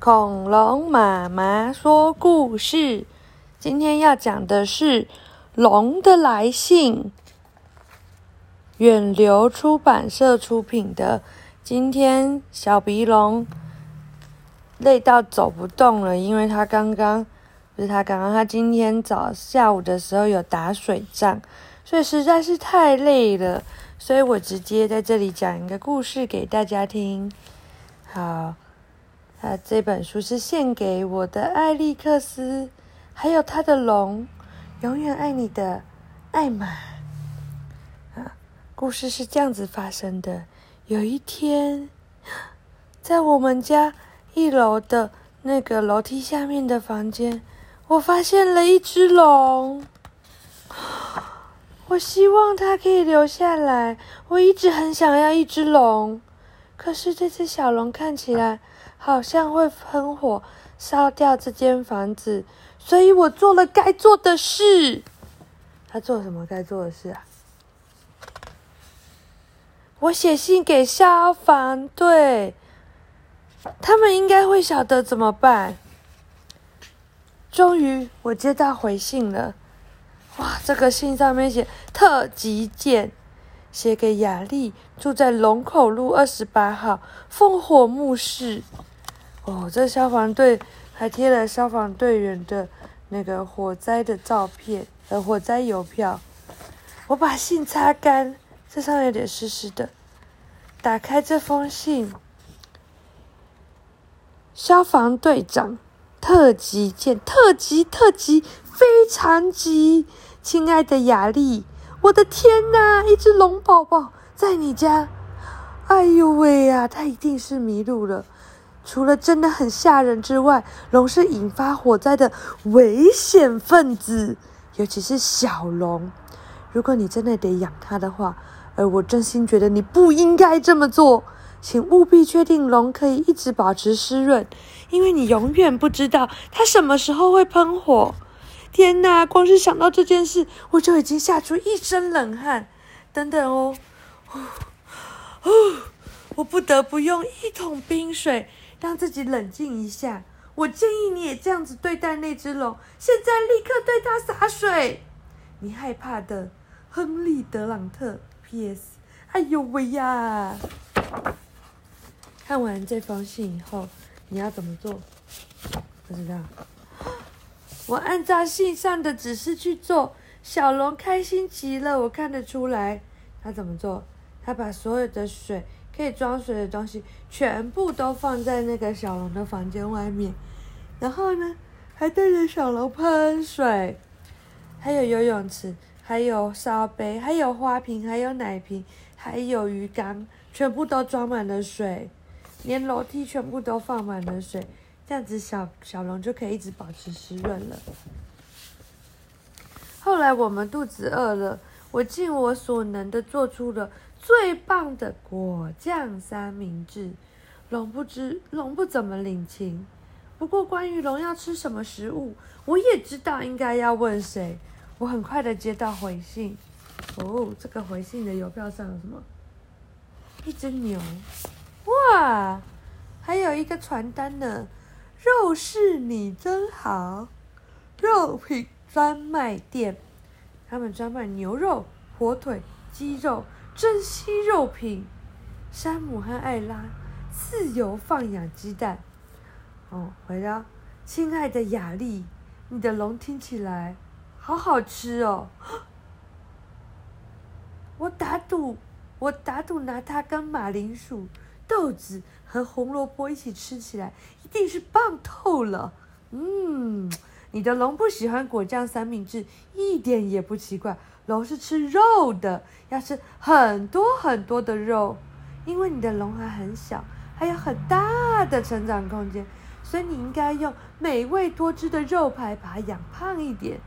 恐龙妈妈说故事，今天要讲的是《龙的来信》，远流出版社出品的。今天小鼻龙累到走不动了，因为他刚刚不是他刚刚，他今天早下午的时候有打水仗，所以实在是太累了，所以我直接在这里讲一个故事给大家听。好。啊，这本书是献给我的艾利克斯，还有他的龙，永远爱你的艾玛。啊，故事是这样子发生的：有一天，在我们家一楼的那个楼梯下面的房间，我发现了一只龙。我希望它可以留下来，我一直很想要一只龙。可是这只小龙看起来……好像会喷火烧掉这间房子，所以我做了该做的事。他做什么该做的事啊？我写信给消防队，他们应该会晓得怎么办。终于，我接到回信了。哇，这个信上面写特急件，写给雅丽，住在龙口路二十八号烽火墓室。哦，这消防队还贴了消防队员的那个火灾的照片，呃，火灾邮票。我把信擦干，这上有点湿湿的。打开这封信，消防队长，特急件，特急，特急，非常急，亲爱的雅丽，我的天哪，一只龙宝宝在你家！哎呦喂呀，它一定是迷路了。除了真的很吓人之外，龙是引发火灾的危险分子，尤其是小龙。如果你真的得养它的话，而我真心觉得你不应该这么做，请务必确定龙可以一直保持湿润，因为你永远不知道它什么时候会喷火。天哪，光是想到这件事，我就已经吓出一身冷汗。等等哦，哦，我不得不用一桶冰水。让自己冷静一下。我建议你也这样子对待那只龙。现在立刻对它洒水。你害怕的，亨利·德朗特。P.S. 哎呦喂呀！看完这封信以后，你要怎么做？不知道。我按照信上的指示去做。小龙开心极了，我看得出来。他怎么做？他把所有的水。可以装水的东西全部都放在那个小龙的房间外面，然后呢，还对着小龙喷水，还有游泳池，还有烧杯，还有花瓶，还有奶瓶，还有鱼缸，全部都装满了水，连楼梯全部都放满了水，这样子小小龙就可以一直保持湿润了。后来我们肚子饿了，我尽我所能的做出了。最棒的果酱三明治，龙不知龙不怎么领情。不过关于龙要吃什么食物，我也知道应该要问谁。我很快的接到回信，哦，这个回信的邮票上有什么？一只牛，哇，还有一个传单呢。肉是你真好，肉品专卖店，他们专卖牛肉、火腿、鸡肉。珍稀肉品，山姆和艾拉自由放养鸡蛋。哦，回到亲爱的雅丽，你的龙听起来好好吃哦。我打赌，我打赌拿它跟马铃薯、豆子和红萝卜一起吃起来，一定是棒透了。嗯。你的龙不喜欢果酱三明治，一点也不奇怪。龙是吃肉的，要吃很多很多的肉，因为你的龙还很小，还有很大的成长空间，所以你应该用美味多汁的肉排把它养胖一点。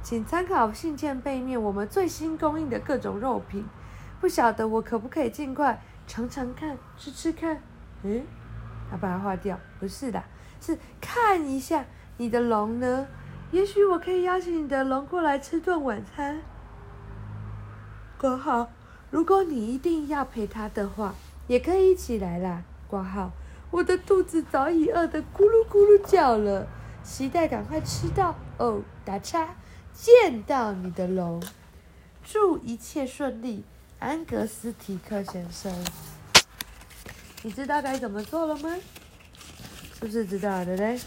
请参考信件背面我们最新供应的各种肉品。不晓得我可不可以尽快尝尝看，吃吃看？嗯，要把它划掉？不是的，是看一下。你的龙呢？也许我可以邀请你的龙过来吃顿晚餐。括号，如果你一定要陪他的话，也可以一起来啦。括号，我的肚子早已饿得咕噜咕噜叫了，期待赶快吃到哦，打叉，见到你的龙。祝一切顺利，安格斯提克先生。你知道该怎么做了吗？是不是知道的嘞？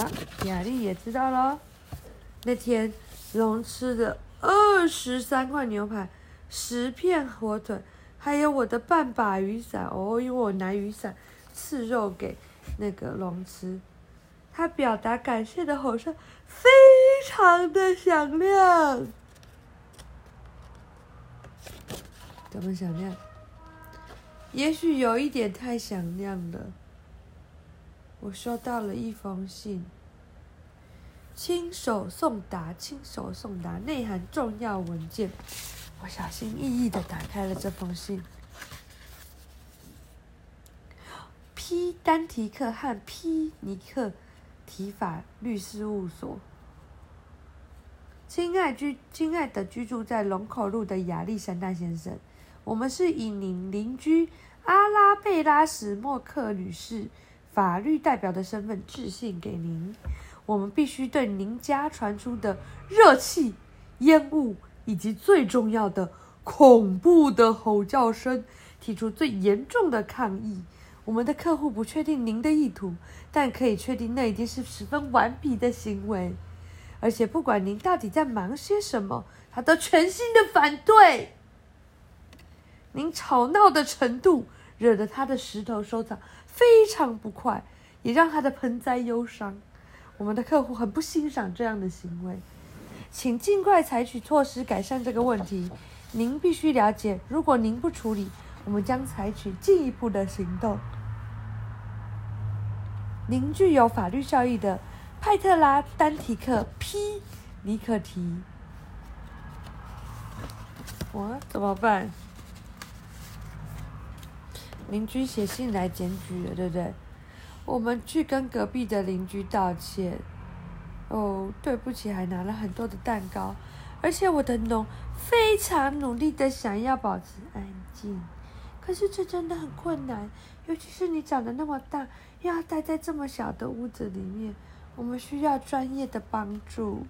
好，雅丽也知道喽。那天龙吃了二十三块牛排，十片火腿，还有我的半把雨伞哦，因为我拿雨伞刺肉给那个龙吃。他表达感谢的吼声非常的响亮。怎么响亮？也许有一点太响亮了。我收到了一封信，亲手送达，亲手送达，内含重要文件。我小心翼翼的打开了这封信。P 丹提克和 P 尼克提法律事务所，亲爱居，亲爱的居住在龙口路的亚历山大先生。我们是以您邻居阿拉贝拉史莫克女士法律代表的身份致信给您。我们必须对您家传出的热气、烟雾以及最重要的恐怖的吼叫声提出最严重的抗议。我们的客户不确定您的意图，但可以确定那已经是十分顽皮的行为。而且不管您到底在忙些什么，他都全心的反对。您吵闹的程度惹得他的石头收藏非常不快，也让他的盆栽忧伤。我们的客户很不欣赏这样的行为，请尽快采取措施改善这个问题。您必须了解，如果您不处理，我们将采取进一步的行动。您具有法律效益的派特拉丹提克 ·P· 尼克提，我怎么办？邻居写信来检举了，对不对？我们去跟隔壁的邻居道歉。哦，对不起，还拿了很多的蛋糕，而且我的龙非常努力的想要保持安静，可是这真的很困难，尤其是你长得那么大，要待在这么小的屋子里面，我们需要专业的帮助。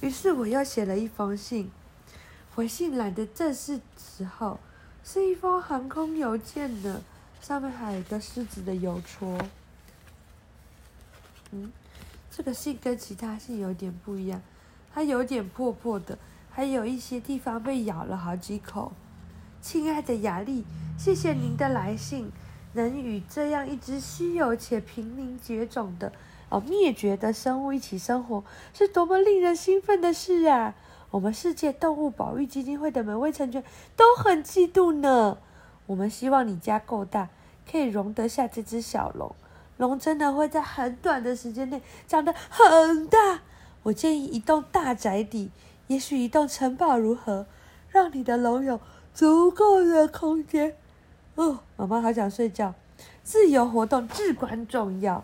于是我又写了一封信。回信来的正是时候，是一封航空邮件呢，上面还有一个狮子的邮戳。嗯，这个信跟其他信有点不一样，它有点破破的，还有一些地方被咬了好几口。亲爱的雅丽，谢谢您的来信，能与这样一只稀有且濒临绝种的哦灭绝的生物一起生活，是多么令人兴奋的事啊！我们世界动物保育基金会的每位成员都很嫉妒呢。我们希望你家够大，可以容得下这只小龙。龙真的会在很短的时间内长得很大。我建议一栋大宅邸，也许一栋城堡如何，让你的龙有足够的空间。哦，妈妈好想睡觉。自由活动至关重要。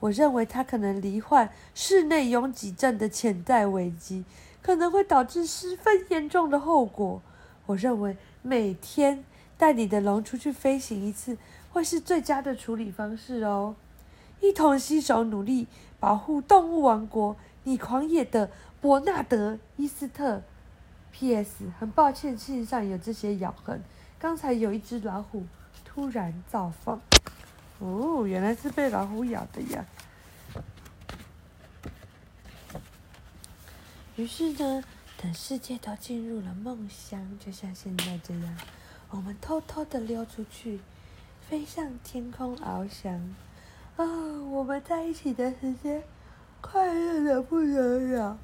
我认为它可能罹患室内拥挤症的潜在危机。可能会导致十分严重的后果。我认为每天带你的龙出去飞行一次，会是最佳的处理方式哦。一同携手努力保护动物王国。你狂野的伯纳德·伊斯特。P.S. 很抱歉，信上有这些咬痕。刚才有一只老虎突然造访。哦，原来是被老虎咬的呀。于是呢，等世界都进入了梦乡，就像现在这样，我们偷偷的溜出去，飞向天空翱翔。啊，我们在一起的时间快乐的不得了，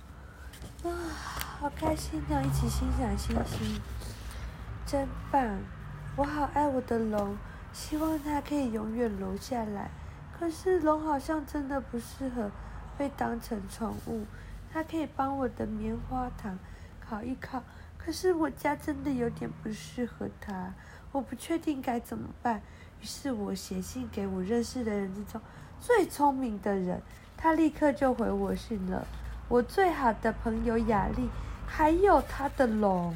啊，好开心啊！一起欣赏星星，真棒！我好爱我的龙，希望它可以永远留下来。可是龙好像真的不适合被当成宠物。它可以帮我的棉花糖烤一烤，可是我家真的有点不适合它，我不确定该怎么办。于是我写信给我认识的人之中最聪明的人，他立刻就回我信了。我最好的朋友雅丽，还有他的龙。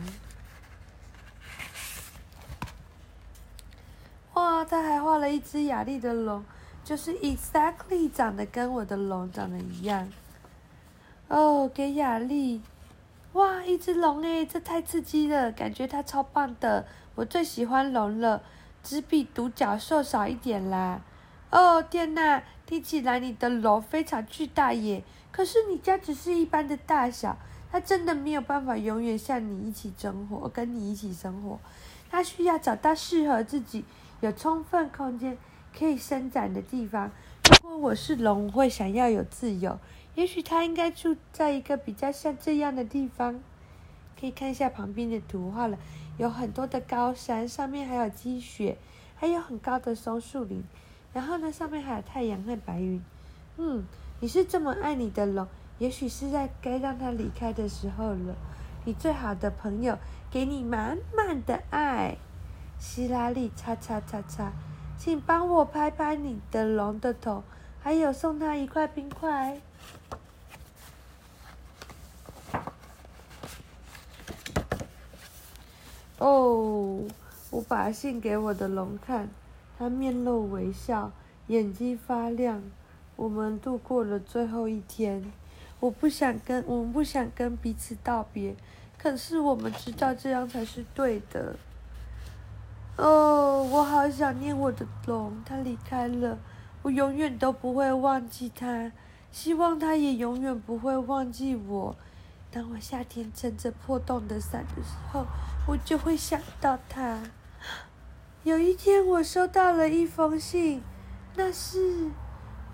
哇他还画了一只雅丽的龙，就是 exactly 长得跟我的龙长得一样。哦，给雅丽，哇，一只龙诶，这太刺激了，感觉它超棒的，我最喜欢龙了，只比独角兽少一点啦。哦天呐，听起来你的龙非常巨大耶，可是你家只是一般的大小，它真的没有办法永远像你一起生活，跟你一起生活。它需要找到适合自己、有充分空间可以伸展的地方。如果我是龙，会想要有自由。也许它应该住在一个比较像这样的地方。可以看一下旁边的图画了，有很多的高山，上面还有积雪，还有很高的松树林。然后呢，上面还有太阳和白云。嗯，你是这么爱你的龙，也许是在该让它离开的时候了。你最好的朋友给你满满的爱，希拉里，擦擦擦擦，请帮我拍拍你的龙的头，还有送他一块冰块。哦，我把信给我的龙看，他面露微笑，眼睛发亮。我们度过了最后一天。我不想跟我们不想跟彼此道别，可是我们知道这样才是对的。哦，我好想念我的龙，它离开了，我永远都不会忘记它，希望它也永远不会忘记我。当我夏天撑着破洞的伞的时候，我就会想到它。有一天，我收到了一封信，那是，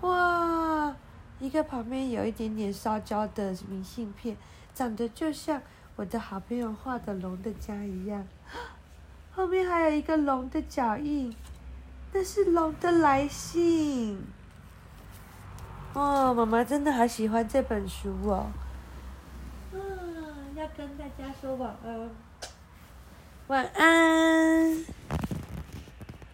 哇！一个旁边有一点点烧焦的明信片，长得就像我的好朋友画的龙的家一样。后面还有一个龙的脚印，那是龙的来信。哦，妈妈真的好喜欢这本书哦。跟大家说晚安。晚安。